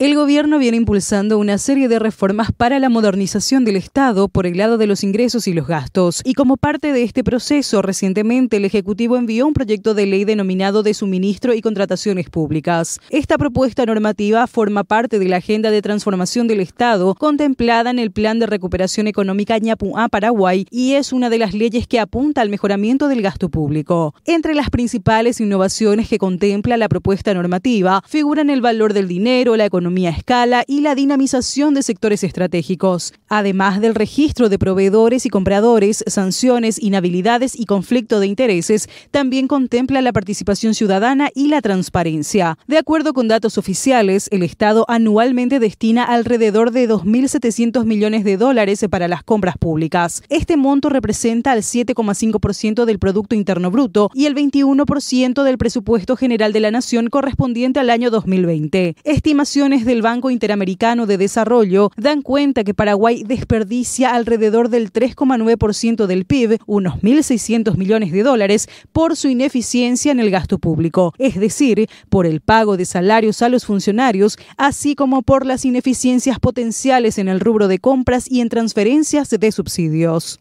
El gobierno viene impulsando una serie de reformas para la modernización del Estado por el lado de los ingresos y los gastos. Y como parte de este proceso, recientemente el Ejecutivo envió un proyecto de ley denominado de suministro y contrataciones públicas. Esta propuesta normativa forma parte de la agenda de transformación del Estado contemplada en el Plan de Recuperación Económica ñapuá Paraguay y es una de las leyes que apunta al mejoramiento del gasto público. Entre las principales innovaciones que contempla la propuesta normativa figuran el valor del dinero, la economía a escala y la dinamización de sectores estratégicos, además del registro de proveedores y compradores, sanciones, inhabilidades y conflicto de intereses, también contempla la participación ciudadana y la transparencia. De acuerdo con datos oficiales, el Estado anualmente destina alrededor de 2.700 millones de dólares para las compras públicas. Este monto representa el 7,5% del Producto Interno Bruto y el 21% del presupuesto general de la Nación correspondiente al año 2020. Del Banco Interamericano de Desarrollo dan cuenta que Paraguay desperdicia alrededor del 3,9% del PIB, unos 1.600 millones de dólares, por su ineficiencia en el gasto público, es decir, por el pago de salarios a los funcionarios, así como por las ineficiencias potenciales en el rubro de compras y en transferencias de subsidios.